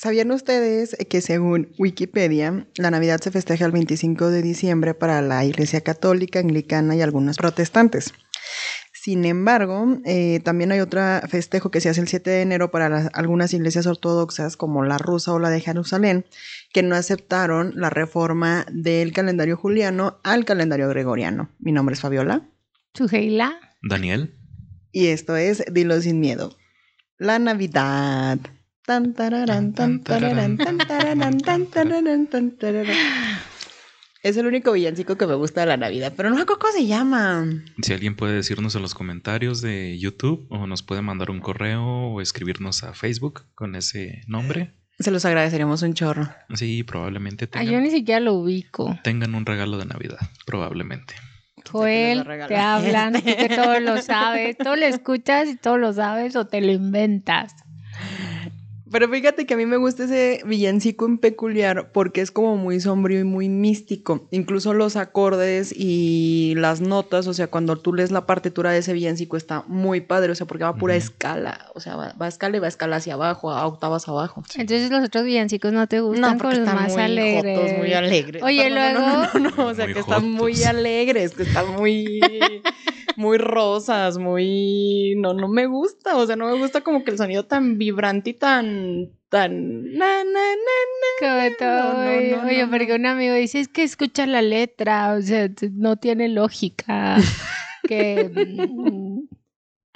¿Sabían ustedes que según Wikipedia, la Navidad se festeja el 25 de diciembre para la Iglesia Católica, Anglicana y algunos protestantes? Sin embargo, eh, también hay otro festejo que se hace el 7 de enero para las- algunas iglesias ortodoxas, como la rusa o la de Jerusalén, que no aceptaron la reforma del calendario juliano al calendario gregoriano. Mi nombre es Fabiola Sugeila. Daniel. y esto es Dilo sin miedo. La Navidad. Tan, tararán, tan, tararán, tan, tararán, tan, tararán, tan, tararán. Es el único villancico que me gusta de la Navidad, pero no me acuerdo cómo se llama. Si alguien puede decirnos en los comentarios de YouTube o nos puede mandar un correo o escribirnos a Facebook con ese nombre. Se los agradeceríamos un chorro. Sí, probablemente Ay, tengan, yo ni siquiera lo ubico. tengan un regalo de Navidad. Probablemente. Joel, te hablan, tú que todo lo sabes. Todo lo escuchas y todo lo sabes o te lo inventas. Pero fíjate que a mí me gusta ese villancico en peculiar porque es como muy sombrío y muy místico. Incluso los acordes y las notas, o sea, cuando tú lees la partitura de ese villancico está muy padre, o sea, porque va a pura escala, o sea, va, va a escala y va a escala hacia abajo, a octavas abajo. Entonces los otros villancicos no te gustan porque con los están más muy alegres. jotos, muy alegres. Oye, No, no, luego- No, no, no, no, o sea, Muy que están muy alegres, que están muy... Muy rosas, muy... No, no me gusta, o sea, no me gusta como que el sonido tan vibrante y tan... Tan... Na, na, na, Como todo, no, oye, no, oye, no, porque un amigo dice, es que escucha la letra, o sea, no tiene lógica que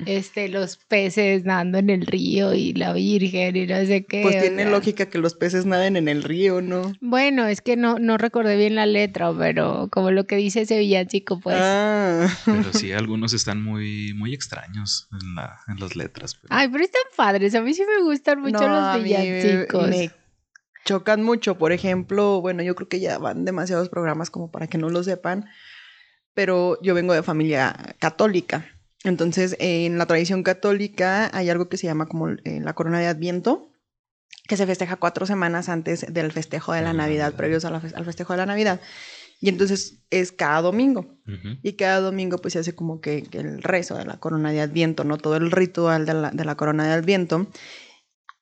este, los peces nadando en el río y la virgen y no sé qué. Pues tiene sea. lógica que los peces naden en el río, ¿no? Bueno, es que no, no recordé bien la letra, pero como lo que dice ese villancico, pues. Ah. Pero sí, algunos están muy, muy extraños en, la, en las letras. pero- Ay, pero están padres. A mí sí me gustan mucho No, los a mí villancicos. Me chocan mucho. Por ejemplo, bueno, yo creo que ya van demasiados programas como para que no lo sepan, pero yo vengo de familia católica. Entonces, en la tradición católica hay algo que se llama como eh, la corona de Adviento, que se festeja cuatro semanas antes del festejo de la Ah, Navidad, Navidad. previos a la fe- al festejo de la Navidad. Y entonces es cada domingo. Y cada domingo pues se hace como que, que el rezo de la corona de Adviento, ¿no? Todo el ritual de la, de la corona de Adviento.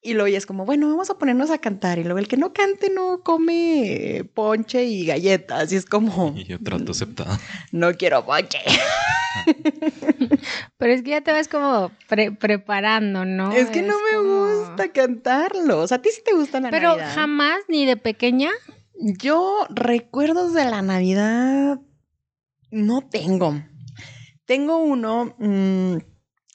Y luego ya es como, bueno, vamos a ponernos a cantar. Y luego el que no cante no come eh, ponche y galletas. Y es como, Y yo trato aceptado. no quiero ponche. Pero es que ya te vas como pre- preparando, ¿no? es que no me como- gusta cantarlo. O sea, a ti sí te gusta la Pero Navidad. jamás, ni de pequeña. Yo recuerdos de la Navidad no tengo. Tengo uno mm,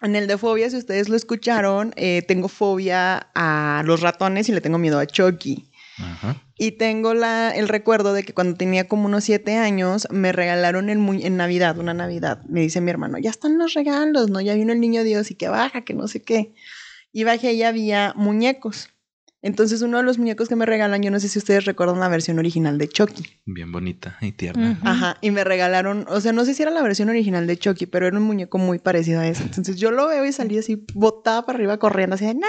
en el de fobia, si ustedes lo escucharon, eh, tengo fobia a los ratones y le tengo miedo a Chucky. Ajá. Y tengo la, el recuerdo de que cuando tenía como unos siete años me regalaron el en Navidad, una Navidad. Me dice mi hermano, ya están los regalos, ¿no? Ya vino el niño Dios y que baja, que no sé qué. Y bajé y había muñecos. Entonces uno de los muñecos que me regalan, yo no sé si ustedes recuerdan la versión original de Chucky. Bien bonita y tierna. Ajá, y me regalaron, o sea, no sé si era la versión original de Chucky, pero era un muñeco muy parecido a ese. Entonces yo lo veo y salí así, botada para arriba corriendo, así de, no,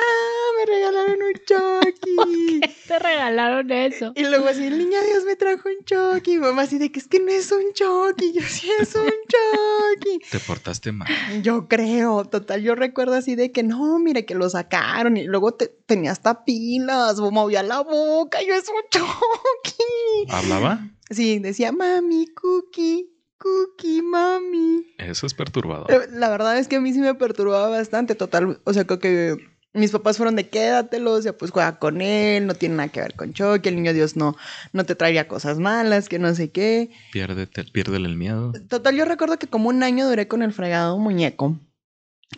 me regalaron un Chucky. Te regalaron eso. Y luego así, el niño Dios me trajo un Chucky. Y mamá así de que es que no es un Chucky. Yo sí es un Chucky. Te portaste mal. Yo creo, total, yo recuerdo así de que no, mire que lo sacaron y luego te- tenía hasta pilas, movía la boca, yo es un Chucky. ¿Hablaba? Sí, decía mami, cookie, cookie, mami. Eso es perturbador. Eh, La verdad es que a mí sí me perturbaba bastante, total. O sea, creo que mis papás fueron de quédatelo, o sea, pues juega con él, no tiene nada que ver con Chucky, el niño Dios no, no te traería cosas malas, que no sé qué. Piérdete, piérdele el miedo. Total, yo recuerdo que como un año duré con el fregado muñeco.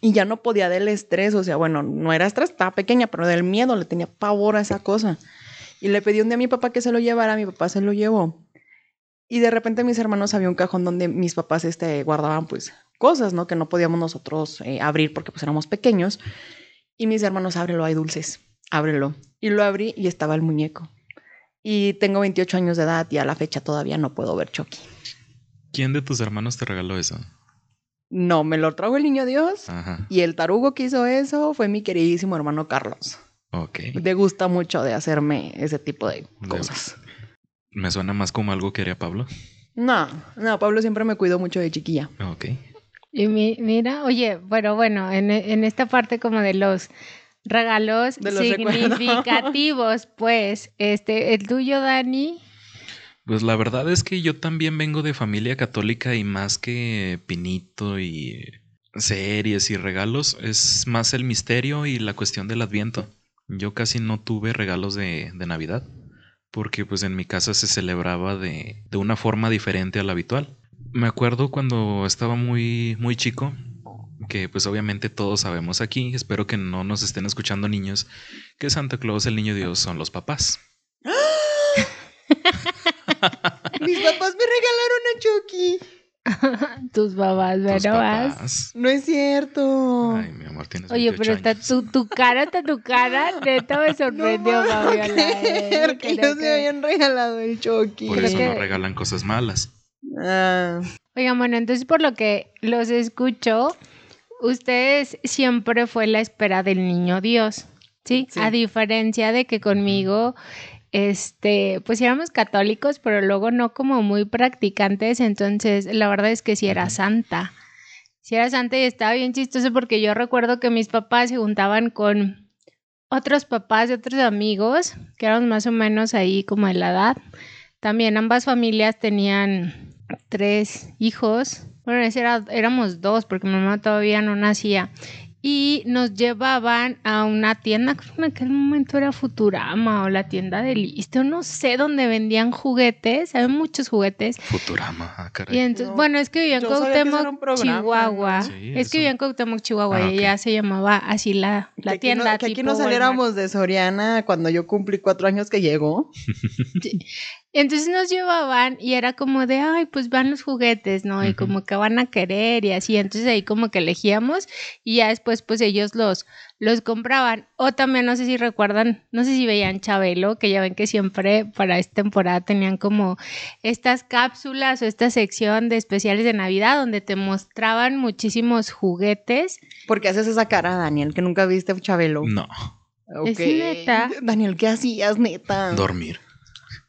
Y ya no podía del estrés, o sea, bueno, no era estrés, estaba pequeña, pero del miedo le tenía pavor a esa cosa. Y le pedí un día a mi papá que se lo llevara, mi papá se lo llevó. Y de repente mis hermanos había un cajón donde mis papás este, guardaban pues cosas, ¿no? Que no podíamos nosotros eh, abrir porque pues éramos pequeños. Y mis hermanos, ábrelo, hay dulces, ábrelo. Y lo abrí y estaba el muñeco. Y tengo 28 años de edad y a la fecha todavía no puedo ver Chucky. ¿Quién de tus hermanos te regaló eso? No, me lo trajo el niño Dios. Ajá. Y el tarugo que hizo eso fue mi queridísimo hermano Carlos. Ok. Le gusta mucho de hacerme ese tipo de De- cosas. Me suena más como algo que haría Pablo. No, no, Pablo siempre me cuidó mucho de chiquilla. Ok. Y mi- mira, oye, pero bueno, en, en esta parte como de los regalos De los recuerdos. significativos, pues. Este, el tuyo, Dani. Pues la verdad es que yo también vengo de familia católica y más que pinito y series y regalos, es más el misterio y la cuestión del adviento. Yo casi no tuve regalos de, de Navidad porque pues en mi casa se celebraba de, de una forma diferente a la habitual. Me acuerdo cuando estaba muy, muy chico, que pues obviamente todos sabemos aquí, espero que no nos estén escuchando niños, que Santa Claus, el niño Dios, son los papás. Mis papás me regalaron a Chucky. Tus papás. No es cierto. Ay, mi amor, tienes Oye, 28 pero está tu, tu cara, está tu cara, neta me sorprendió, no Fabiola. eh, que me que- habían regalado el Chucky. Por eso que- no regalan cosas malas. Ah, Oigan, bueno, entonces por lo que los escucho, ustedes siempre fue la espera del niño Dios, ¿sí? Sí. A diferencia de que conmigo, este, pues éramos católicos, pero luego no como muy practicantes, entonces la verdad es que sí era santa. Sí era santa y estaba bien chistoso porque yo recuerdo que mis papás se juntaban con otros papás de otros amigos, que eran más o menos ahí como de la edad. También ambas familias tenían tres hijos. Bueno, era- éramos dos porque mi mamá todavía no nacía. Y nos llevaban a una tienda, creo que en aquel momento era Futurama o la tienda de Listo, no sé, donde vendían juguetes, había muchos juguetes. Futurama, ah, caray. Y entonces, No, bueno, es que vivía en que Cuauhtémoc, programa, Chihuahua. Sí, es eso. que vivía en Cuauhtémoc, Chihuahua Ah, y ya se llamaba así la, que la aquí tienda. no- que aquí tipo no Walmart. saliéramos de Soriana cuando yo cumplí cuatro años que llegó. Entonces nos llevaban y era como de, ay, pues van los juguetes, ¿no? Y como que van a querer y así. Entonces ahí como que elegíamos y ya después pues ellos los, los compraban. O también no sé si recuerdan, no sé si veían Chabelo, que ya ven que siempre para esta temporada tenían como estas cápsulas o esta sección de especiales de Navidad donde te mostraban muchísimos juguetes. ¿Por qué haces esa cara, Daniel, que nunca viste Chabelo? No, ¿Es Ok. neta? Daniel, ¿qué hacías, neta? dormir.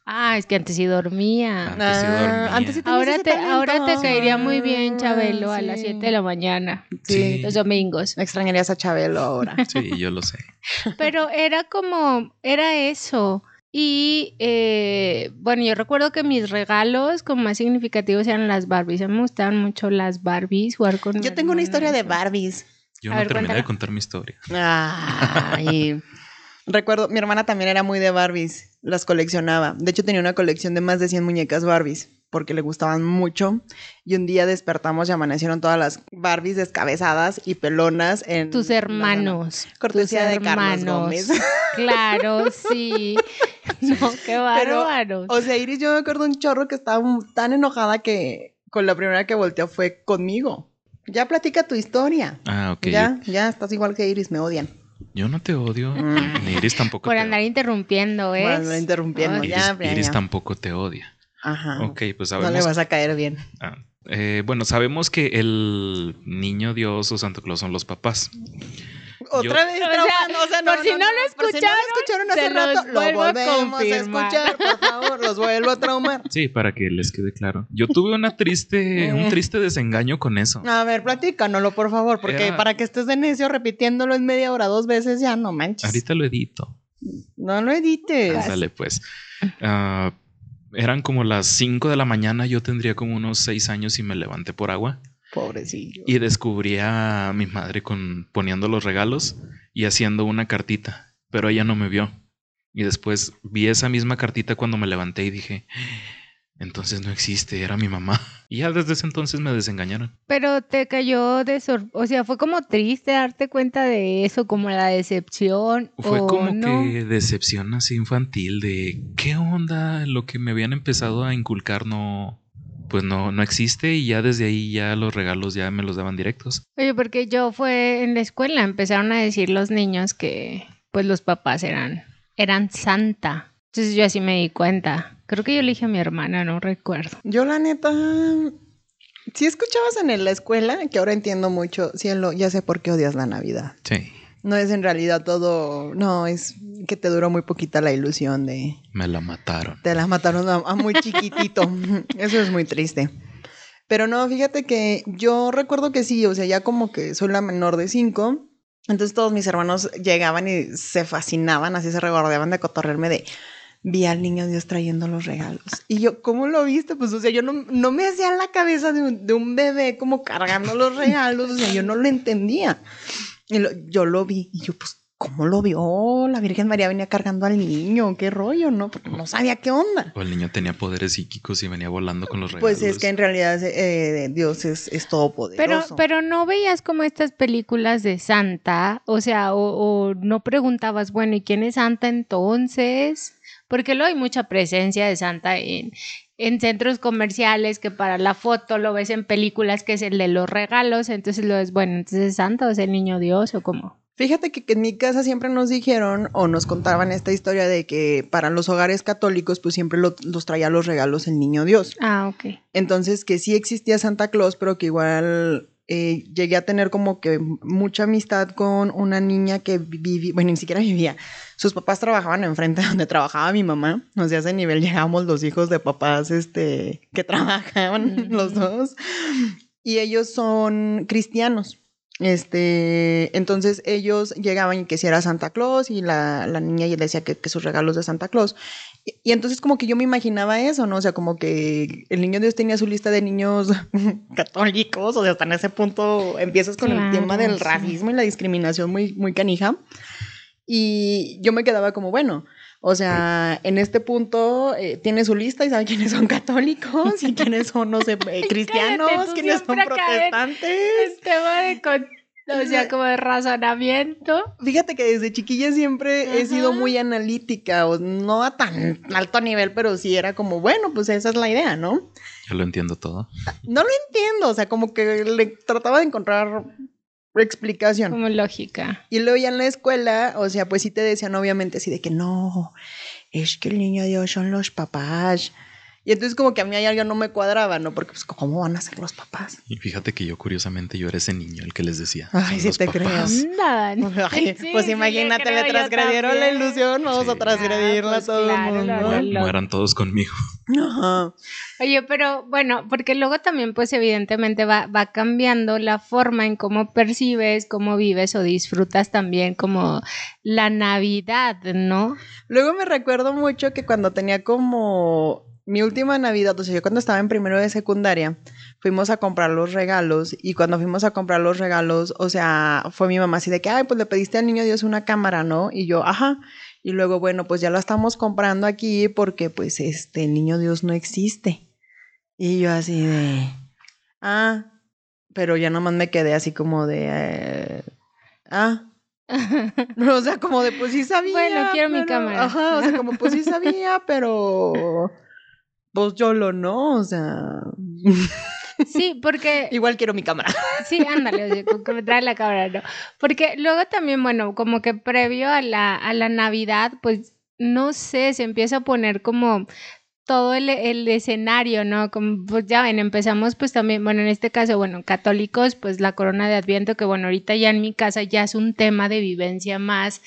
Ah, es que antes sí dormía. Antes sí dormía. Ah, antes sí tenías Ahora te, ahora te talento. caería muy bien Chabelo a Sí. las 7 de la mañana, Sí. los domingos. Extrañarías a Chabelo ahora. Sí, yo lo sé. Pero era como, era eso. Y eh, bueno, yo recuerdo que mis regalos como más significativos eran las Barbies. A mí me gustaban mucho las Barbies, jugar con Yo tengo una historia de. Barbies. Yo A no ver, terminé cuéntala. de contar mi historia. Ay. Recuerdo, mi hermana también era muy de Barbies, las coleccionaba. De hecho, tenía una colección de más de 100 muñecas Barbies, porque le gustaban mucho. Y un día despertamos y amanecieron todas las Barbies descabezadas y pelonas en... Tus hermanos. Cortesía tus de Carlos Gómez. Claro, sí. No, qué bárbaros. O sea, Iris, yo me acuerdo un chorro que estaba tan enojada que con la primera que volteó fue conmigo. Ya platica tu historia. Ah, ok. Ya, ya, estás igual que Iris, me odian. Yo no te odio. Mm. Ni Iris tampoco Por te andar interrumpiendo, ¿eh? Bueno, interrumpiendo, Ay. ya, Iris, ya, Iris ya. tampoco te odia. Ajá. Ok, pues no le sabemos. vas a caer bien. Ah, eh, bueno, sabemos que el niño Dios o Santo Claus son los papás. Otra vez O sea, o sea, por si no lo por si no lo escucharon hace rato, lo vuelvo a volvemos a confirmar. escuchar, por favor, los vuelvo a traumar. Sí, para que les quede claro. Yo tuve una triste, un triste desengaño con eso. A ver, platícanoslo, por favor, porque Era- para que estés de necio repitiéndolo en media hora dos veces ya no manches. Ahorita lo edito. No lo edites. Ándale, pues. Ah, eran como las 5 de la mañana, yo tendría como unos 6 años y me levanté por agua. Pobrecillo. Y descubrí a mi madre con poniendo los regalos y haciendo una cartita, pero ella no me vio. Y después vi esa misma cartita cuando me levanté y dije, entonces no existe, era mi mamá. Y ya desde ese entonces me desengañaron. Pero te cayó de sor... O sea, fue como triste darte cuenta de eso, como la decepción. Fue o como no. que decepción así infantil de qué onda, lo que me habían empezado a inculcar no, pues no, no existe y ya desde ahí ya los regalos ya me los daban directos. Oye, porque yo fue en la escuela, empezaron a decir los niños que pues los papás eran, eran santa. Entonces yo así me di cuenta. Creo que yo le dije a mi hermana, no recuerdo. Yo la neta, si escuchabas en la escuela, que ahora entiendo mucho, cielo, ya sé por qué odias la Navidad. Sí, No es en realidad todo, no, es que te duró muy poquita la ilusión de, me la mataron. te las mataron a, a muy chiquitito. Eso es muy triste. Pero no, fíjate que yo recuerdo que sí, o sea, ya como que soy la menor de cinco, Entonces todos mis hermanos llegaban y se fascinaban, así se rebordeaban de cotorrearme de vi al niño Dios trayendo los regalos. Y yo, ¿cómo lo viste? Pues, o sea, yo no, no me hacía la cabeza de un, de un bebé como cargando los regalos, o sea, yo no lo entendía. Y lo- yo lo vi y yo, pues, ¿cómo lo vio? La Virgen María venía cargando al niño, qué rollo, ¿no? Porque no sabía qué onda. O el niño tenía poderes psíquicos y venía volando con los regalos. Pues es que en realidad eh, Dios es, es Pero, todopoderoso. pero no veías como estas películas de Santa, o sea, o, o no preguntabas, bueno, ¿y quién es Santa entonces? Porque luego hay mucha presencia de Santa en, en centros comerciales, que para la foto lo ves en películas, que es el de los regalos, entonces lo ves, bueno, entonces es Santa o es el niño Dios o cómo. Fíjate que, que en mi casa siempre nos dijeron o nos contaban esta historia de que para los hogares católicos pues siempre lo- los traía los regalos el niño Dios. Ah, ok. Entonces que sí existía Santa Claus, pero que igual eh, llegué a tener como que mucha amistad con una niña que vivía, bueno, ni siquiera vivía. Sus papás trabajaban enfrente de donde trabajaba mi mamá. O sea, a ese nivel llegábamos los hijos de papás este, que trabajaban los dos. Y ellos son cristianos. Este, entonces ellos llegaban y que si era Santa Claus y la, la niña ya decía que, que sus regalos de Santa Claus. Y, y entonces como que yo me imaginaba eso, ¿no? O sea, como que el niño Dios tenía su lista de niños católicos, o sea, hasta en ese punto empiezas con el tema del sí. racismo y la discriminación muy, muy canija. Y yo me quedaba como, bueno, o sea, en este punto eh, tiene su lista y sabe quiénes son católicos y quiénes son, no sé, eh, cristianos, quiénes son en- protestantes. El tema de, con- o sea, como de razonamiento. Fíjate que desde chiquilla siempre he sido muy analítica, o no a tan alto nivel, pero sí era como, bueno, pues esa es la idea, ¿no? Ya lo entiendo todo. No lo entiendo, o sea, como que le trataba de encontrar explicación. Como lógica. Y luego ya en la escuela, o sea, pues sí te decían obviamente así de que no, es que el niño Dios son los papás. Y entonces como que a mí hay algo no me cuadraba, ¿no? Porque pues ¿cómo van a ser los papás? Y fíjate que yo curiosamente yo era ese niño el que les decía. Ay, "Son sí los te papás". Nada. Ay, Sí, pues sí, imagínate, creo le transgredieron la ilusión, vamos Sí. a transgredirla Ah, a pues todo claro, el lo- mundo. lo- lo- Mueran todos conmigo. Ajá. Oye, pero bueno, porque luego también pues evidentemente va, va cambiando la forma en cómo percibes, cómo vives o disfrutas también como la Navidad, ¿no? Luego me recuerdo mucho que cuando tenía como mi última Navidad, o sea, yo cuando estaba en primero de secundaria, fuimos a comprar los regalos y cuando fuimos a comprar los regalos, o sea, fue mi mamá así de que, ay, pues le pediste al niño Dios una cámara, ¿no? Y yo, ajá. Y luego, bueno, pues ya la estamos comprando aquí porque pues este, el niño Dios no existe. Y yo así de, ah, pero ya nomás me quedé así como de, eh, ah. O sea, como de, pues sí sabía. Bueno, quiero mi cámara. Ajá, o sea, como pues sí sabía, pero pues yo lo no, o sea, Sí, porque igual quiero mi cámara. Sí, ándale, oye, con que me trae la cámara, ¿no? Porque luego también, bueno, como que previo a la, a la Navidad, pues, no sé, se empieza a poner como todo el, el escenario, ¿no? Como, pues ya ven, empezamos pues también, bueno, en este caso, bueno, católicos, pues la corona de Adviento, que bueno, ahorita ya en mi casa ya es un tema de vivencia más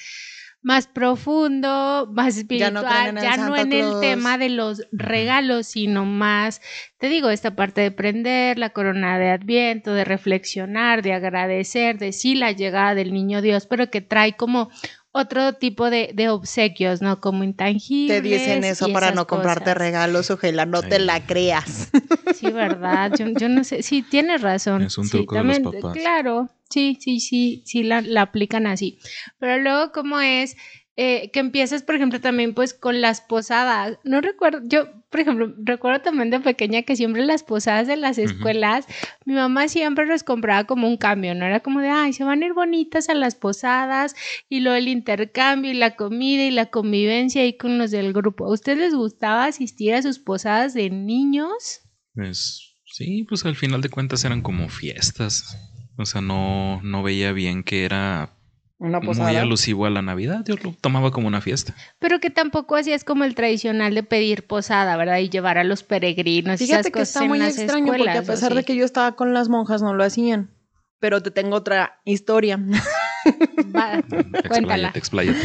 más profundo, más Ya espiritual, no ya no en el tema de los regalos, sino más te digo, esta parte de prender la corona de Adviento, de reflexionar, de agradecer, de sí la llegada del niño Dios, pero que trae como otro tipo de, de obsequios, ¿no? Como intangibles. Te dicen eso para no comprarte cosas. regalos, ojalá no te la creas. Sí, verdad. Yo, yo no sé. Sí, tienes razón. Es un Sí, truco de los papás. Claro, sí, sí, sí, sí, la, la aplican así. Pero luego, ¿cómo es? Eh, que empiezas, por ejemplo, también pues con las posadas. No recuerdo, yo, por ejemplo, recuerdo también de pequeña que siempre las posadas de las escuelas, mi mamá siempre los compraba como un cambio, ¿no? Era como de, ay, se van a ir bonitas a las posadas y luego el intercambio y la comida y la convivencia ahí con los del grupo. ¿A ustedes les gustaba asistir a sus posadas de niños? Pues sí, pues al final de cuentas eran como fiestas. O sea, no, no veía bien que era Una muy posada. alusivo a la Navidad. Yo lo tomaba como una fiesta. Pero que tampoco hacías como el tradicional de pedir posada, ¿verdad? Y llevar a los peregrinos. y Fíjate esas que cosas está en muy las extraño porque a escuelas, ¿o pesar de que yo estaba con las monjas no lo hacían. Pero te tengo otra historia. Va, cuéntala. Expláyate, expláyate.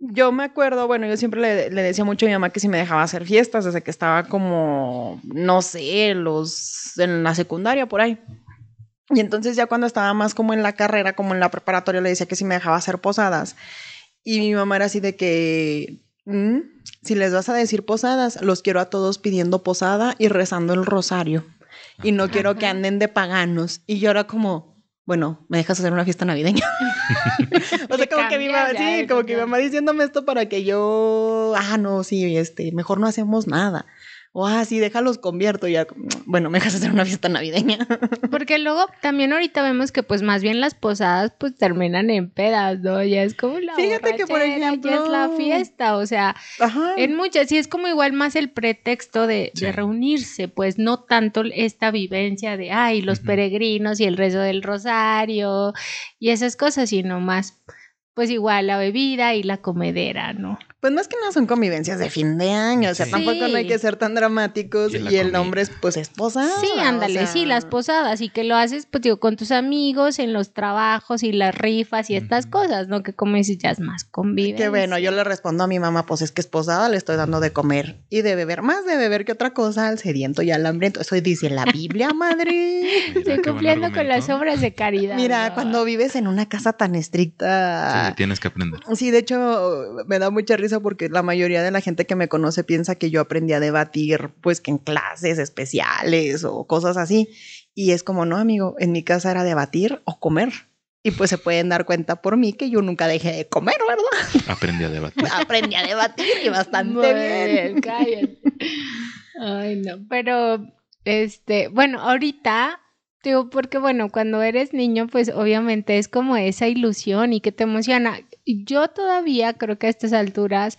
Yo me acuerdo, bueno, yo siempre le, le decía mucho a mi mamá que si me dejaba hacer fiestas desde que estaba como, no sé, los en la secundaria por ahí. Y entonces ya cuando estaba más como en la carrera, como en la preparatoria, le decía que si me dejaba hacer posadas. Y mi mamá era así de que, "Mm, si les vas a decir posadas, los quiero a todos pidiendo posada y rezando el rosario. Y no quiero que anden de paganos. Y yo era como, bueno, ¿me dejas hacer una fiesta navideña? o sea, como que mi mamá, sí, como que mi mamá diciéndome esto para que yo, ah, no, sí, este, mejor no hacemos nada. O, ah, sí, déjalos convierto. Y ya, bueno, me dejas hacer una fiesta navideña. Porque luego también ahorita vemos que pues más bien las posadas pues terminan en pedas, ¿no? Ya es como la Fíjate que, por ya es la fiesta, o sea, Ajá. en muchas, sí es como igual más el pretexto de, reunirse, pues no tanto esta vivencia de, ay, los peregrinos y el rezo del rosario y esas cosas, sino más, pues igual la bebida y la comedera, ¿no? Pues más que nada son convivencias de fin de año, o sea, Sí. tampoco no hay que ser tan dramáticos Y el comida. nombre es pues esposa. Sí, ándale, sí, las posadas y que lo haces, pues digo, con tus amigos en los trabajos y las rifas y estas cosas, ¿no? Que como dices, ya es más convivencia. Que bueno, yo le respondo a mi mamá, pues es que esposada le estoy dando de comer y de beber, más de beber que otra cosa, al sediento y al hambriento. Eso dice la Biblia, madre. Mira, Estoy cumpliendo con las obras de caridad. Mira, ¿no? cuando vives en una casa tan Sí, estricta. tienes que aprender. Sí, de hecho, me da mucha risa porque la mayoría de la gente que me conoce piensa que yo aprendí a debatir, pues que en clases especiales o cosas así. Y es como, no, amigo, en mi casa era debatir o comer. Y pues se pueden dar cuenta por mí que yo nunca dejé de comer, ¿verdad? Aprendí a debatir. Aprendí a debatir y bastante Muy bien. cállate. Ay, no, pero este, bueno, ahorita porque bueno, cuando eres niño, pues obviamente es como esa ilusión y que te emociona. Yo todavía creo que a estas alturas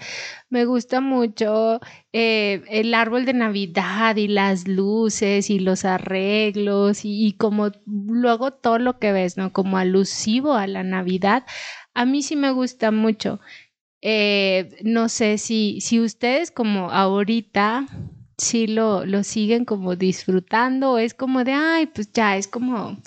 me gusta mucho eh, el árbol de Navidad y las luces y los arreglos y, y como luego todo lo que ves, ¿no? Como alusivo a la Navidad. A mí sí me gusta mucho. Eh, no sé si, si ustedes como ahorita sí lo, lo siguen como disfrutando o es como de, ay, pues ya, es como,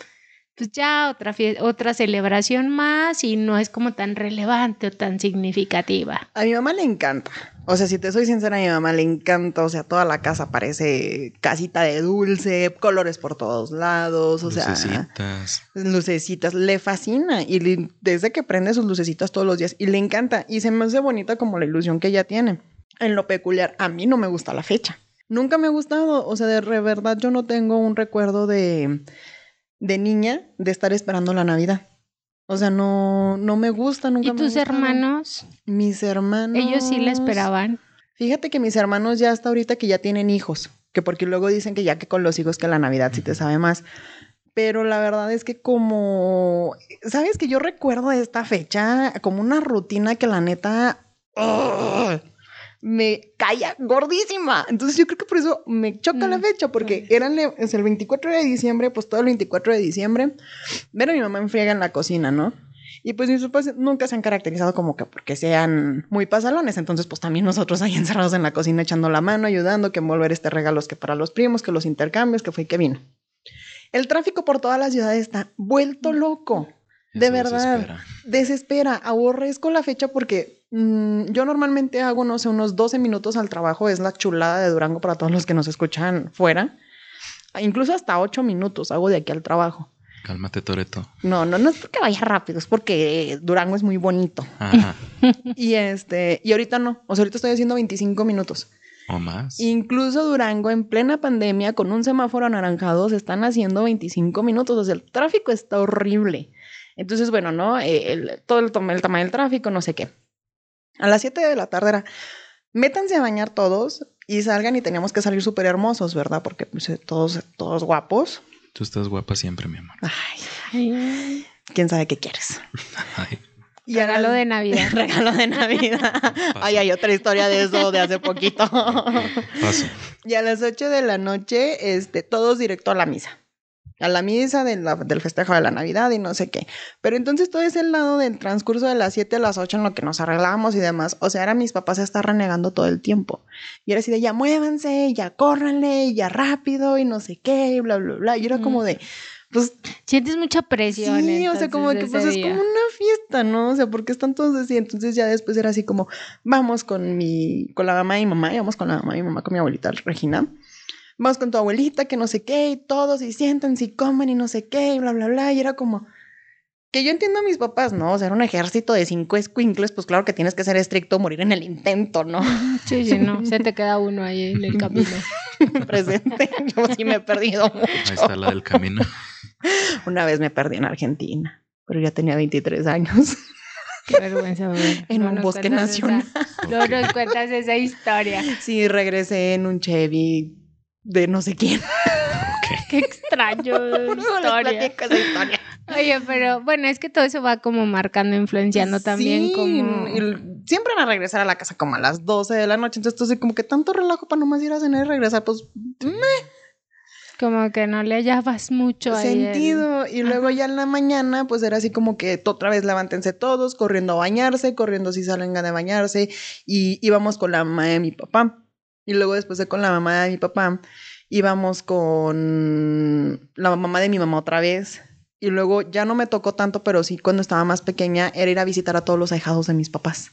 pues ya otra, otra celebración más y no es como tan relevante o tan significativa. A mi mamá le encanta. O sea, si te soy sincera, a mi mamá le encanta. O sea, toda la casa parece casita de dulce, colores por todos lados. O sea, Lucecitas. lucecitas. Le fascina. Y le- desde que prende sus lucecitas todos los días. Y le encanta. Y se me hace bonita como la ilusión que ella tiene. En lo peculiar, a mí no me gusta la fecha. Nunca me ha gustado. O sea, de re- verdad, yo no tengo un recuerdo de, de niña de estar esperando la Navidad. O sea, no, no me gusta, nunca ¿Y me tus hermanos? Mis hermanos. Ellos sí la esperaban. Fíjate que mis hermanos ya hasta ahorita que ya tienen hijos, que porque luego dicen que ya que con los hijos que la Navidad sí te sabe más. Pero la verdad es que como, ¿sabes que yo recuerdo esta fecha como una rutina que la neta ugh, me calla gordísima. Entonces yo creo que por eso me choca la Mm, fecha, porque mm. eran es el 24 de diciembre, pues todo el 24 de diciembre, ver a mi mamá enfriega en la cocina, ¿no? Y pues mis papás nunca se han caracterizado como que porque sean muy pasalones. Entonces, pues también nosotros ahí encerrados en la cocina echando la mano, ayudando, que envolver este regalos que para los primos, que los intercambios, que fue y que vino. El tráfico por toda la ciudad está vuelto loco. De Eso verdad. desespera. Desespera, aborrezco la fecha porque mm, yo normalmente hago, no sé, unos 12 minutos al trabajo. Es la chulada de Durango para todos los que nos escuchan fuera. Incluso hasta 8 minutos hago de aquí al trabajo. Cálmate, Toreto. No, no, no es porque vaya rápido, es porque Durango es muy bonito. Ajá. Y este, y ahorita no. O sea, ahorita estoy haciendo 25 minutos. O más. Incluso Durango, en plena pandemia, con un semáforo anaranjado, se están haciendo 25 minutos. O sea, el tráfico está horrible. Entonces, bueno, ¿no? Eh, el- todo el, el tamaño del tráfico, no sé qué. A las 7 de la tarde era, métanse a bañar todos y salgan y teníamos que salir súper hermosos, ¿verdad? Porque pues, eh, todos, todos guapos. Tú estás guapa siempre, mi amor. Ay, Ay, quién sabe qué quieres. Ay, Y a regalo de Navidad. Regalo de Navidad. Ay, hay otra historia de eso de hace poquito. paso. y a las 8 de la noche, este, todos directo a la misa. A la misa de la- del festejo de la Navidad y no sé qué. Pero entonces todo ese lado del transcurso de las 7 a las 8 en lo que nos arreglábamos y demás, o sea, era mis papás a estar renegando todo el tiempo. Y era así de ya muévanse, ya córranle, ya rápido y no sé qué, y bla, bla, bla. Y era como Mm. de, pues Sientes mucha presión. Sí, o sea, como que pues es como una fiesta, ¿no? O sea, porque están todos así. Entonces ya después era así como, vamos con mi, con la mamá y mamá, íbamos con la mamá y mamá, con mi abuelita Regina. Vamos con tu abuelita, que no sé qué, y todos, y siéntense y comen y no sé qué, y bla, bla, bla. Y era como, que yo entiendo a mis papás, ¿no? O sea, era un ejército de cinco escuincles, pues claro que tienes que ser estricto, morir en el intento, ¿no? Sí, sí, no. Se te queda uno ahí en el camino. Presente. Yo sí me he perdido mucho. Ahí está la del camino. Una vez me perdí en Argentina, pero ya tenía 23 años. Qué vergüenza, güey. En No un bosque nacional. esa- no nos cuentas esa historia. Sí, regresé en un Chevy de no sé quién. Qué extraño historia. esa historia. Oye, pero bueno, es que todo eso va como marcando, influenciando también como... y siempre van a regresar a la casa como a las 12 de la noche. Entonces, tú así como que tanto relajo para nomás ir a cenar y regresar, pues Como que no le hallabas mucho ahí el- sentido. Y luego ya en la mañana, pues era así como que otra vez levántense todos, corriendo a bañarse, corriendo si salen de bañarse. Y íbamos con la mamá de mi papá. Y luego después de con la mamá de mi papá, íbamos con la mamá de mi mamá otra vez. Y luego ya no me tocó tanto, pero sí cuando estaba más pequeña, era ir a visitar a todos los ahijados de mis papás.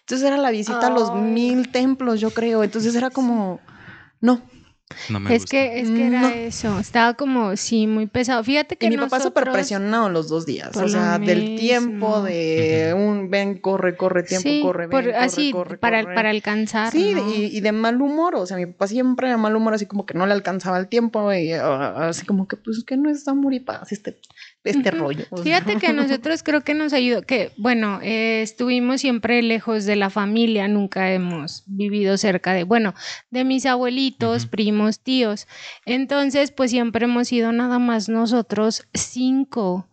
Entonces era la visita a los mil templos, yo creo. Entonces era como, no, No me Es gusta. que, es que era No. eso, estaba como, sí, muy pesado. Fíjate que Y mi papá súper nosotros- presionado los dos días. Por O sea, del mismo. tiempo, de un ven, corre, corre, tiempo, sí, corre, ven, por- corre, así, corre, para, corre. para alcanzar, Sí, ¿no? y, y de mal humor. O sea, mi papá siempre de mal humor, así como que no le alcanzaba el tiempo. Y ah, así como que, pues, que no es amor y paz este, este rollo. Fíjate que a nosotros creo que nos ayudó, que bueno, eh, estuvimos siempre lejos de la familia, nunca hemos vivido cerca de, bueno, de mis abuelitos, primos, tíos. Entonces, pues siempre hemos sido nada más nosotros cinco.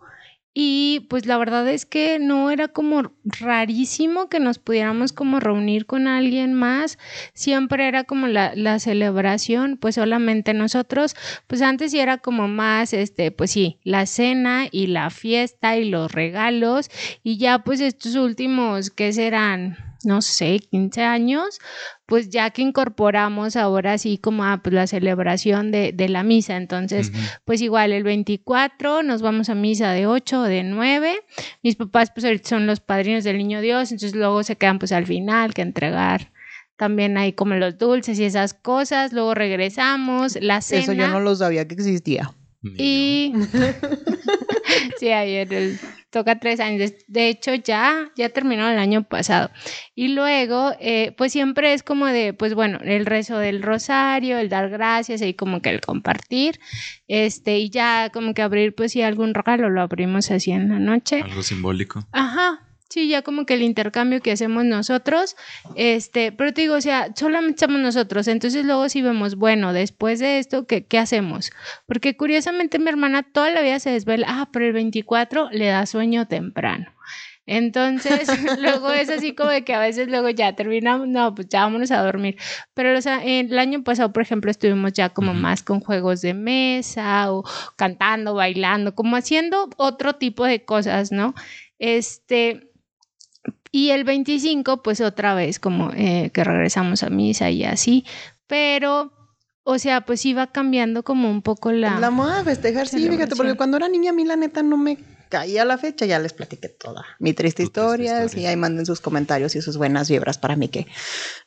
Y pues la verdad es que no era como rarísimo que nos pudiéramos como reunir con alguien más. Siempre era como la, la celebración, pues solamente nosotros. Pues antes sí era como más, este, pues sí, la cena y la fiesta y los regalos. Y ya pues estos últimos, ¿qué serán? No sé, 15 años, pues ya que incorporamos ahora sí como ah, pues la celebración de, de la misa. Entonces, pues igual el 24 nos vamos a misa de 8 o de 9. Mis papás pues ahorita son los padrinos del niño Dios, entonces luego se quedan pues al final que entregar también ahí como los dulces y esas cosas, luego regresamos, la cena. Eso yo no lo sabía que existía. Y sí, ayer el- toca tres años. De hecho, ya, ya terminó el año pasado. Y luego, eh, pues siempre es como de, pues bueno, el rezo del rosario, el dar gracias y como que el compartir. Este, y ya como que abrir, pues si algún regalo lo abrimos así en la noche. Algo simbólico. Ajá. Sí, ya como que el intercambio que hacemos nosotros, este, pero te digo, o sea, solamente estamos nosotros, entonces luego si vemos, bueno, después de esto, ¿qué, qué hacemos? Porque curiosamente mi hermana toda la vida se desvela, ah, pero el 24 le da sueño temprano. Entonces, luego es así como de que a veces luego ya terminamos, no, pues ya vámonos a dormir. Pero o sea, el año pasado, por ejemplo, estuvimos ya como más con juegos de mesa o cantando, bailando, como haciendo otro tipo de cosas, ¿no? Este, y el 25, pues otra vez como eh, que regresamos a misa y así, pero, o sea, pues iba cambiando como un poco la... La moda de festejar, sí, fíjate, porque cuando era niña a mí la neta no me caía la fecha, ya les platiqué toda mi triste triste historia, historia. y ahí manden sus comentarios y sus buenas vibras para mí que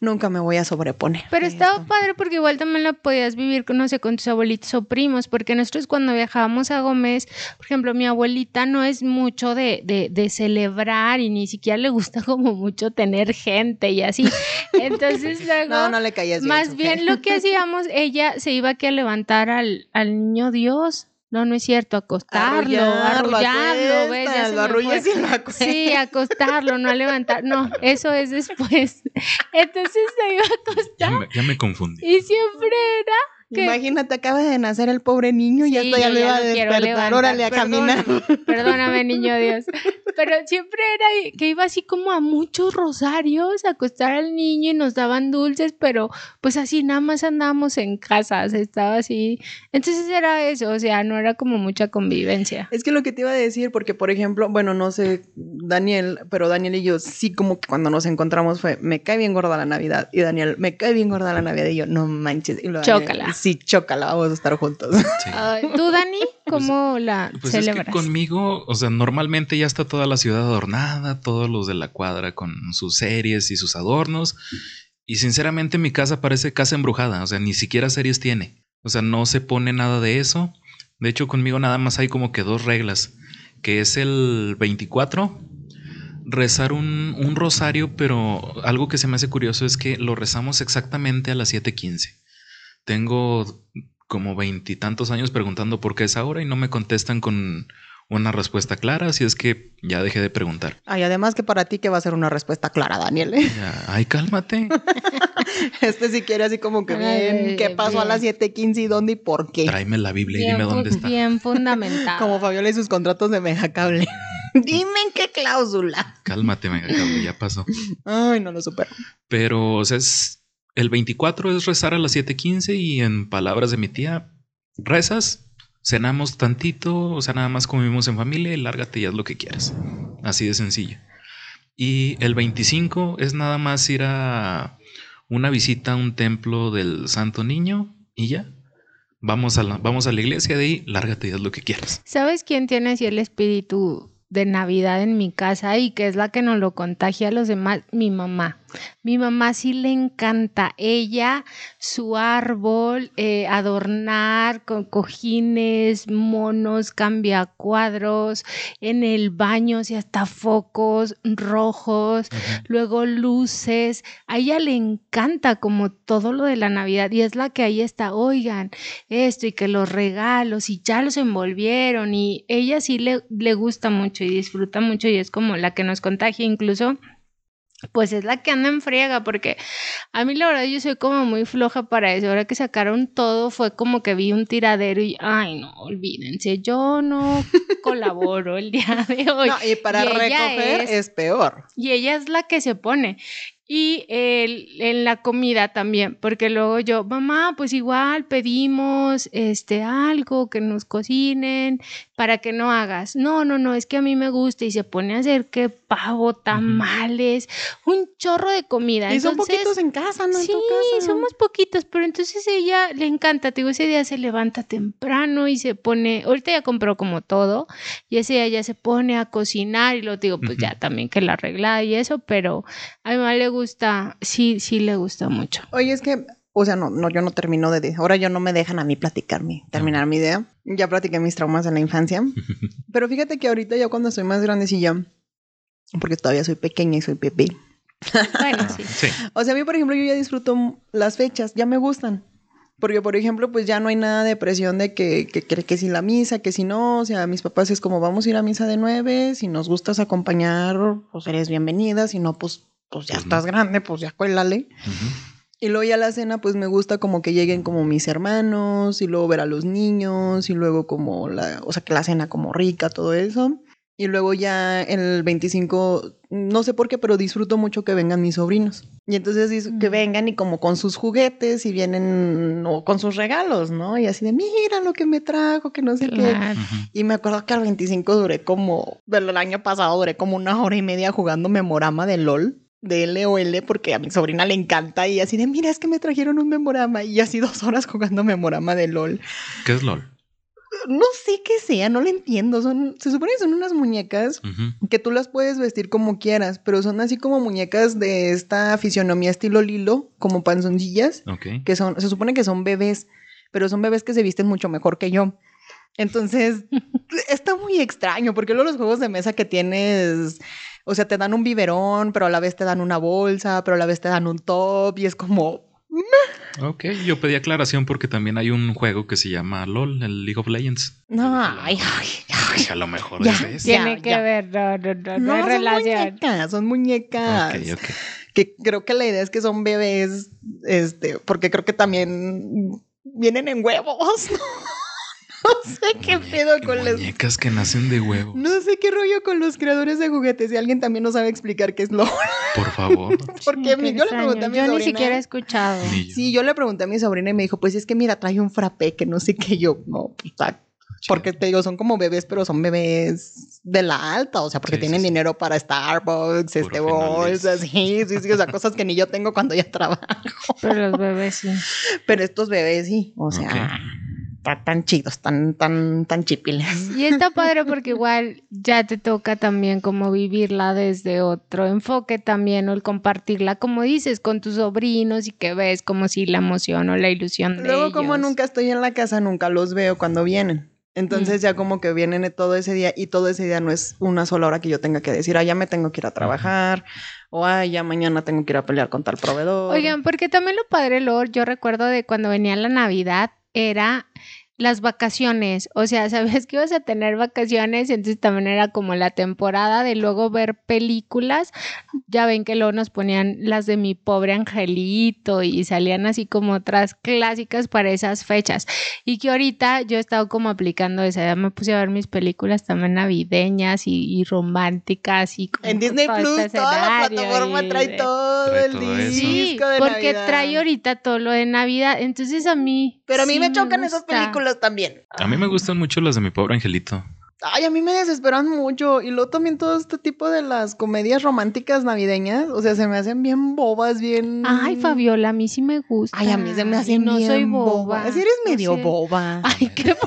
nunca me voy a sobreponer. Pero estaba esto. padre porque igual también la podías vivir, con, no sé, con tus abuelitos o primos, porque nosotros cuando viajábamos a Gómez, por ejemplo, mi abuelita no es mucho de, de, de celebrar y ni siquiera le gusta como mucho tener gente y así. Entonces luego... No, no le caías bien. Más bien lo que hacíamos, ella se iba aquí a levantar al, al niño Dios. No, no es cierto, acostarlo, Arrullarlo, arrullarlo, ¿ves? Ya lo me arrullas fue. y lo acuestas. Sí, acostarlo, no a levantar. No, eso es después. Entonces se iba a Ya acostar me, ya me confundí. y siempre era que- Imagínate, acaba de nacer el pobre niño y Sí, esto ya ya iba a despertar. levantar, Órale a caminar. Perdóname, niño Dios. Pero siempre era que iba así como a muchos rosarios a acostar al niño y nos daban dulces, pero pues así nada más andábamos en casas, estaba así. Entonces era eso, o sea, no era como mucha convivencia. Es que lo que te iba a decir, porque por ejemplo, bueno, no sé, Daniel, pero Daniel y yo sí como que cuando nos encontramos fue, me cae bien gorda la Navidad. Y Daniel, me cae bien gorda la Navidad. Y yo, no manches. Y lo Chócala. Sí, chócala, vamos a estar juntos. Sí. ¿Tú, Dani, cómo la Pues es celebras? que conmigo, o sea, normalmente ya está toda la ciudad adornada, todos los de la cuadra con sus series y sus adornos. Y sinceramente mi casa parece casa embrujada, o sea, ni siquiera series tiene. O sea, no se pone nada de eso. De hecho, conmigo nada más hay como que dos reglas, que es el 24, rezar un, un rosario, pero algo que se me hace curioso es que lo rezamos exactamente a las 7.15. Tengo como veintitantos años preguntando por qué es ahora y no me contestan con una respuesta clara, así es que ya dejé de preguntar. Ay, además que para ti que va a ser una respuesta clara, Daniel. ¿eh? Ya, ay, cálmate. Este si quiere así como que bien, ¿qué pasó a las 7.15 y dónde y por qué? Tráeme la Biblia y Bien, dime dónde está. bien fundamental. Como Fabiola y sus contratos de Megacable. Dime en qué cláusula. Cálmate, mega cable, ya pasó. Ay, no lo supero. Pero, o sea, es, el 24 es rezar a las 7:15 y en palabras de mi tía, rezas, cenamos tantito, o sea, nada más comimos en familia y lárgate y haz lo que quieras. Así de sencillo. Y el 25 es nada más ir a una visita a un templo del Santo Niño y ya. Vamos a la, vamos a la iglesia de ahí, lárgate y haz lo que quieras. ¿Sabes quién tiene así el espíritu de Navidad en mi casa y que es la que nos lo contagia a los demás? Mi mamá. Mi mamá sí le encanta. Ella, su árbol, eh, adornar con cojines, monos, cambiacuadros, en el baño, y hasta focos rojos, luego luces. A ella le encanta como todo lo de la Navidad y es la que ahí está, oigan, esto y que los regalos y ya los envolvieron y ella sí le, le gusta mucho y disfruta mucho y es como la que nos contagia incluso. Pues es la que anda en friega, porque a mí la verdad yo soy como muy floja para eso. Ahora que sacaron todo fue como que vi un tiradero y, ay no, olvídense, yo no colaboro el día de hoy. No, y para Y recoger es- es... peor. Y ella es la que se pone. Y el- en la comida también, porque luego yo, mamá, pues igual pedimos este algo que nos cocinen para que no hagas. No, no, no, es que a mí me gusta y se pone a hacer que pavo, tamales, un chorro de comida. Y son poquitos en casa, ¿no? En Sí, tu casa. somos poquitos, pero entonces ella le encanta, te digo, ese día se levanta temprano y se pone, ahorita ya compró como todo, y ese día ya se pone a cocinar y lo digo, pues ya también que la arregla y eso, pero a mi mamá le gusta, sí, sí le gusta mucho. Oye, es que, o sea, no, no, yo no termino de... Ahora ya no me dejan a mí platicar mi, terminar mi idea. Ya platiqué mis traumas en la infancia. Pero fíjate que ahorita ya cuando estoy más grandecilla, porque todavía soy pequeña y soy bebé. Bueno, sí. sí. O sea, a mí, por ejemplo, yo ya disfruto las fechas, ya me gustan. Porque, por ejemplo, pues ya no hay nada de presión de que, que, que, que si la misa, que si no. O sea, mis papás es como, vamos a ir a misa de nueve, si nos gustas acompañar, pues eres bienvenida, si no, pues, pues ya estás grande, pues ya cuélale. Ujú. Y luego ya la cena, pues me gusta como que lleguen como mis hermanos, y luego ver a los niños, y luego como la, o sea, que la cena como rica, todo eso. Y luego ya el 25, no sé por qué, pero disfruto mucho que vengan mis sobrinos. Y entonces que Mm. vengan y como con sus juguetes y vienen o con sus regalos, ¿no? Y así de, mira lo que me trajo, que no sé qué. Y me acuerdo que al 25 duré como, del año pasado duré como una hora y media jugando memorama de LOL, de LOL, porque a mi sobrina le encanta y así de, mira, es que me trajeron un memorama y así dos horas jugando memorama de LOL. ¿Qué es LOL? No sé qué sea, no lo entiendo, son, se supone que son unas muñecas que tú las puedes vestir como quieras, pero son así como muñecas de esta fisionomía estilo Lilo, como panzoncillas que son, se supone que son bebés, pero son bebés que se visten mucho mejor que yo. Entonces, está muy extraño, porque luego los juegos de mesa que tienes, o sea, te dan un biberón, pero a la vez te dan una bolsa, pero a la vez te dan un top, y es como, Ok, yo pedí aclaración porque también hay un juego que se llama LOL, el League of Legends. no, ay, ay, ay. a lo mejor Ya. es de ese. Tiene Ya, que ya. ver, no, no, no, no, No, hay son relación. muñecas, son muñecas. Que creo que la idea es que son bebés, este, porque creo que también vienen en huevos. No sé qué pedo con las Muñecas que nacen de huevo. No sé qué rollo con los creadores de juguetes. Si alguien también no sabe explicar qué es lo. Por favor. Porque yo le pregunté a mi Yo ni sobrina. siquiera he escuchado. Sí, yo le pregunté a mi sobrina y me dijo, pues es que mira, trae un frappé que no sé qué yo. No, pues, está- porque te digo, son como bebés, pero son bebés de la alta, o sea, porque Sí, tienen sí, sí. dinero para Starbucks, Puro este bolsas, sí, sí, sí, o sea, cosas que ni yo tengo cuando ya trabajo. Pero los bebés sí. Pero estos bebés sí, o sea, tan, tan chidos, tan, tan, tan chipiles. Y está padre porque igual ya te toca también como vivirla desde otro enfoque también, o el compartirla, como dices, con tus sobrinos y que ves como si la emoción o la ilusión de Luego, como nunca estoy en la casa, nunca los veo cuando vienen. Entonces Mm. ya como que vienen todo ese día y todo ese día no es una sola hora que yo tenga que decir, ah, ya me tengo que ir a trabajar o ah, ya mañana tengo que ir a pelear con tal proveedor. Oigan, porque también lo padre, Lord, yo recuerdo de cuando venía la Navidad, era las vacaciones. O sea, sabías que ibas a tener vacaciones, entonces también era como la temporada de luego ver películas. Ya ven que luego nos ponían las de mi pobre angelito y salían así como otras clásicas para esas fechas. Y que ahorita yo he estado como aplicando esa, ya me puse a ver mis películas también navideñas y, y románticas y como en Disney todo Plus, este toda la plataforma y trae de- todo Trae el todo eso. Disco de porque Navidad. trae ahorita todo lo de Navidad. Entonces a mí. Pero a mí sí me chocan esas gusta. Películas también. A mí me gustan mucho las de mi pobre angelito. Ay, a mí me desesperan mucho. Y luego también todo este tipo de las comedias románticas navideñas. O sea, se me hacen bien bobas, bien. Ay, Fabiola, a mí sí me gusta. Ay, a mí se me hacen no bien soy boba. bobas. Si eres No medio sé. boba. Ay, qué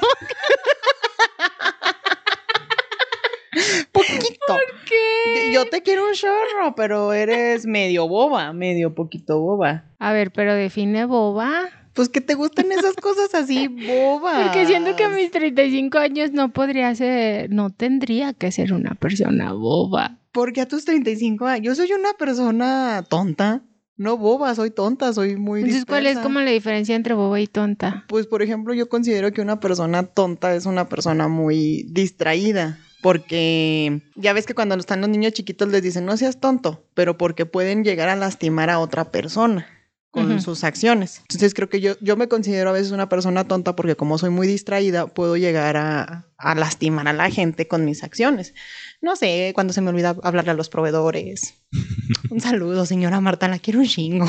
Poquito. qué? Yo te quiero un chorro, pero eres medio boba, medio poquito boba. A ver, pero define boba. Pues que te gustan esas cosas así bobas. Porque siento que a mis 35 años no podría ser, no tendría que ser una persona boba. Porque a tus 35 años, yo soy una persona tonta. No boba, soy tonta, soy muy Entonces, ¿cuál es como la diferencia entre boba y tonta? Pues, por ejemplo, yo considero que una persona tonta es una persona muy distraída. Porque ya ves que cuando están los niños chiquitos les dicen no seas tonto, pero porque pueden llegar a lastimar a otra persona con sus acciones. Entonces creo que yo, yo me considero a veces una persona tonta porque como soy muy distraída, puedo llegar a, a lastimar a la gente con mis acciones. No sé, cuando se me olvida hablarle a los proveedores. Un saludo, señora Marta, la quiero un chingo.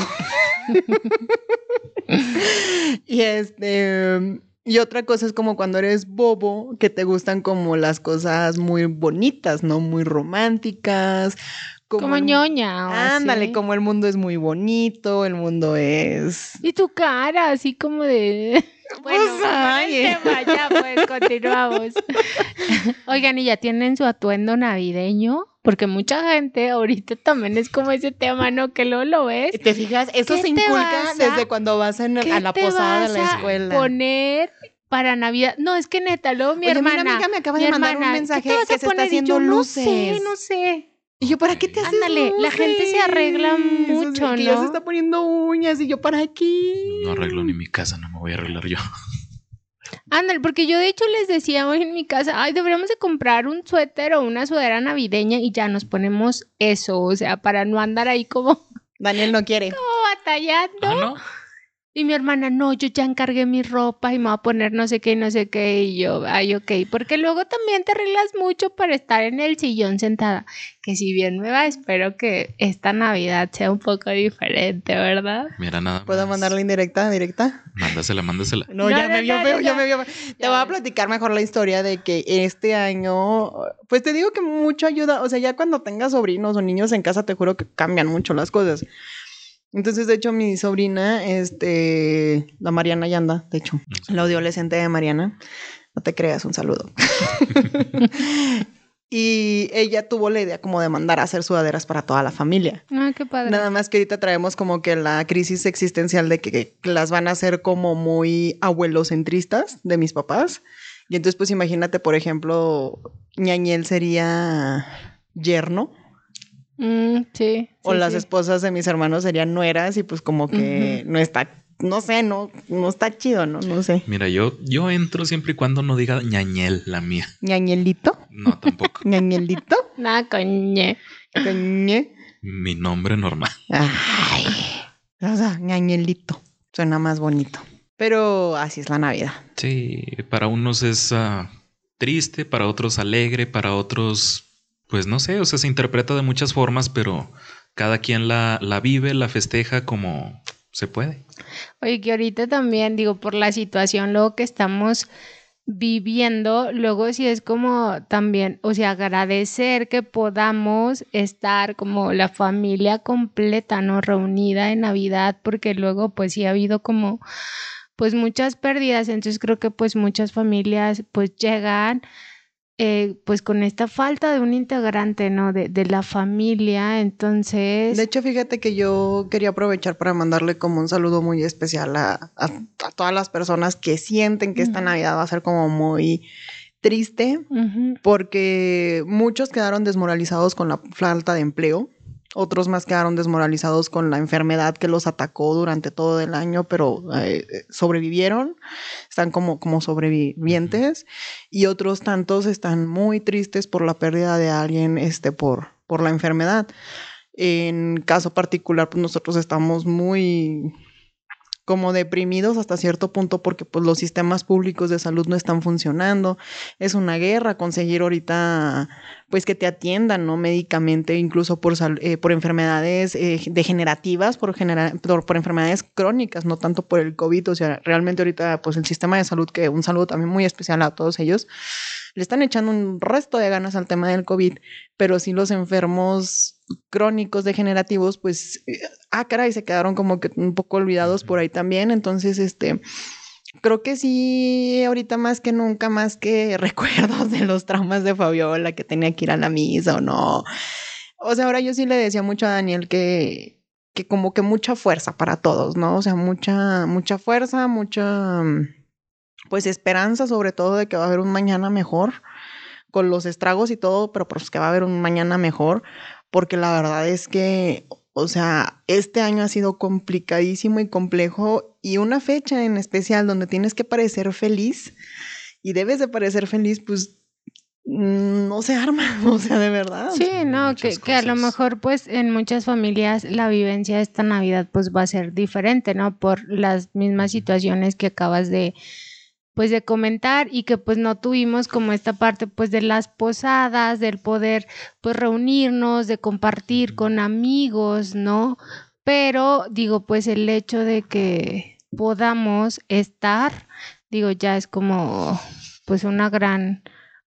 y este. Y otra cosa es como cuando eres bobo, que te gustan como las cosas muy bonitas, ¿no? Muy románticas. Como, el- ñoña. Ándale, así. como el mundo es muy bonito, el mundo es. Y tu cara, así como de. Bueno, Pues, ay. el tema, ya pues continuamos. Oigan, ¿y ya tienen su atuendo navideño? Porque mucha gente ahorita también es como ese tema, ¿no? Que luego lo ves. ¿Te fijas? Eso ¿Qué se inculca a- desde cuando vas en- ¿Qué a la posada de la escuela. poner para Navidad? No, es que neta, luego mi Oye, hermana. Una amiga me acaba mi de mandar hermana, un ¿qué mensaje que se está haciendo yo, luces. No sé, no sé. Y yo, ¿para qué te haces Ándale, la gente se arregla mucho, O sea, Que ya ¿no? se está poniendo uñas y yo, ¿para qué? No arreglo ni mi casa, no me voy a arreglar yo. Ándale, porque yo de hecho les decía hoy en mi casa, ay, deberíamos de comprar un suéter o una sudadera navideña y ya nos ponemos eso, o sea, para no andar ahí como, Daniel no quiere. como batallando. Ah, no. Y mi hermana, no, yo ya encargué mi ropa y me voy a poner no sé qué y no sé qué. Y yo, ay, ok. Porque luego también te arreglas mucho para estar en el sillón sentada. Que si bien me va, espero que esta Navidad sea un poco diferente, ¿verdad? Mira nada. ¿Puedo más. mandarle indirecta, directa? Mándasela, mándasela. No, No, ya no, me vio no, feo, no, ya no. me vio feo. Te voy a platicar mejor la historia de que este año, pues te digo que mucho ayuda, o sea, ya cuando tengas sobrinos o niños en casa, te juro que cambian mucho las cosas. Entonces, de hecho, mi sobrina, este, la Mariana Yanda, de hecho, la audiolescente de Mariana, no te creas, un saludo. y ella tuvo la idea como de mandar a hacer sudaderas para toda la familia. Ay, qué padre. Nada más que ahorita traemos como que la crisis existencial de que, que las van a hacer como muy abuelocentristas de mis papás. Y entonces, pues imagínate, por ejemplo, ñañel sería yerno. Mm, sí. o sí, las sí. esposas de mis hermanos serían nueras y pues como que no está, no sé, no, no está chido, ¿no? No sé. Mira, yo, yo entro siempre y cuando no diga ñañel la mía. ñañelito, No, tampoco. ñañelito, Nada, coñe. ñe. Mi nombre normal. Ay, o sea, ñañelito. Suena más bonito. Pero así es la Navidad. Sí, para unos es ah, triste, para otros alegre, para otros, pues no sé, o sea, se interpreta de muchas formas, pero cada quien la, la vive, la festeja como se puede. Oye, que ahorita también, digo, por la situación luego que estamos viviendo, luego sí es como también, o sea, agradecer que podamos estar como la familia completa, ¿no? Reunida en Navidad, porque luego pues sí ha habido como, pues muchas pérdidas, entonces creo que pues muchas familias pues llegan eh, pues con esta falta de un integrante, ¿no? De, de, la familia, entonces... De hecho, fíjate que yo quería aprovechar para mandarle como un saludo muy especial a, a, a todas las personas que sienten que esta Navidad va a ser como muy triste, uh -huh. porque muchos quedaron desmoralizados con la falta de empleo. Otros más quedaron desmoralizados con la enfermedad que los atacó durante todo el año, pero eh, sobrevivieron, están como, como sobrevivientes. Y otros tantos están muy tristes por la pérdida de alguien este, por, por la enfermedad. En caso particular, pues nosotros estamos muy como deprimidos hasta cierto punto porque pues los sistemas públicos de salud no están funcionando. Es una guerra conseguir ahorita pues que te atiendan, ¿no? Médicamente, incluso por, eh, por enfermedades eh, degenerativas, por, por, por, enfermedades crónicas, no tanto por el COVID. O sea, realmente ahorita pues el sistema de salud, que un saludo también muy especial a todos ellos, le están echando un resto de ganas al tema del COVID, pero sí los enfermos crónicos degenerativos, pues, ah, caray, se quedaron como que un poco olvidados por ahí también. Entonces, este, creo que sí, ahorita más que nunca, más que recuerdos de los traumas de Fabiola, que tenía que ir a la misa o no. O sea, ahora yo sí le decía mucho a Daniel que, que como que mucha fuerza para todos, ¿no? O sea, mucha, mucha fuerza, mucha pues esperanza sobre todo de que va a haber un mañana mejor con los estragos y todo, pero pues que va a haber un mañana mejor, porque la verdad es que, o sea, este año ha sido complicadísimo y complejo y una fecha en especial donde tienes que parecer feliz y debes de parecer feliz, pues no se arma, o sea, de verdad. Sí, no, que, que, a lo mejor pues en muchas familias la vivencia de esta Navidad pues va a ser diferente, ¿no? Por las mismas situaciones que acabas de, pues de comentar y que pues no tuvimos como esta parte pues de las posadas, del poder pues reunirnos, de compartir con amigos, ¿no? Pero digo pues el hecho de que podamos estar, digo ya es como pues una gran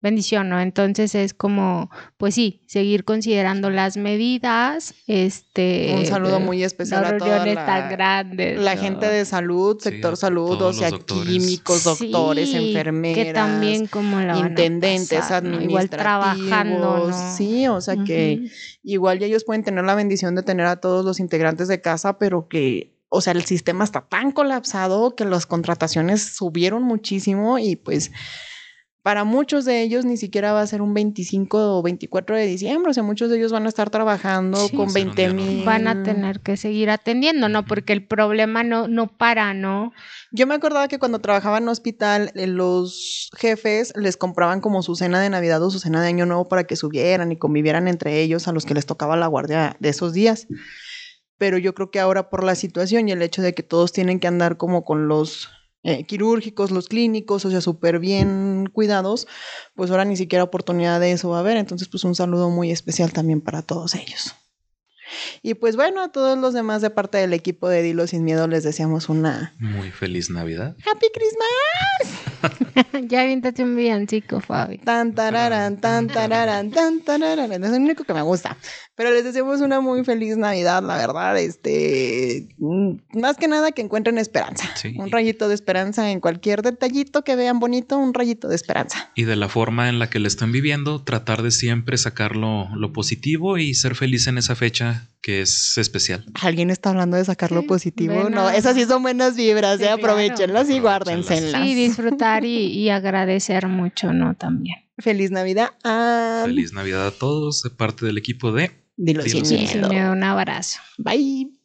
bendición, ¿no? Entonces es como, pues sí, seguir considerando las medidas, este... Un saludo muy especial a toda la, tan grandes, la ¿no? gente de salud, sector Sí, salud, o sea, doctores. químicos, doctores, Sí, enfermeras, que también como la intendentes, pasar, igual trabajando, ¿no? sí, o sea que igual ya ellos pueden tener la bendición de tener a todos los integrantes de casa, pero que, o sea, el sistema está tan colapsado que las contrataciones subieron muchísimo y pues para muchos de ellos ni siquiera va a ser un 25 o 24 de diciembre, o sea, muchos de ellos van a estar trabajando Sí. con Va a ser un 20 día mil. van a tener que seguir atendiendo, ¿no? Porque el problema no, no para, ¿no? Yo me acordaba que cuando trabajaba en hospital, eh, los jefes les compraban como su cena de Navidad o su cena de Año Nuevo para que subieran y convivieran entre ellos a los que les tocaba la guardia de esos días. Pero yo creo que ahora por la situación y el hecho de que todos tienen que andar como con los eh, quirúrgicos, los clínicos, o sea, súper bien cuidados, pues ahora ni siquiera oportunidad de eso va a haber. Entonces, pues un saludo muy especial también para todos ellos. Y pues bueno, a todos los demás de parte del equipo de Dilo Sin Miedo les deseamos una Muy feliz Navidad. Happy Christmas. ya aviéntate un villancico, Fabi. Tan tararán, tan tararán, tan tararán. Es el único que me gusta. Pero les deseamos una muy feliz Navidad, la verdad. Este, más que nada que encuentren esperanza. Sí. Un rayito de esperanza en cualquier detallito que vean bonito, un rayito de esperanza. Y de la forma en la que le están viviendo, tratar de siempre sacar lo, lo positivo y ser feliz en esa fecha que es especial. ¿Alguien está hablando de sacar lo Sí, positivo? bueno. No, esas sí son buenas vibras, Sí, ¿eh? claro. Aprovechenlas y Aprovechenlas. guárdenselas. Sí, disfrutar y, y agradecer mucho, ¿no? También. Feliz Navidad. Ah, Feliz Navidad a todos de parte del equipo de Dilo Dilo sin miedo. un abrazo. Bye.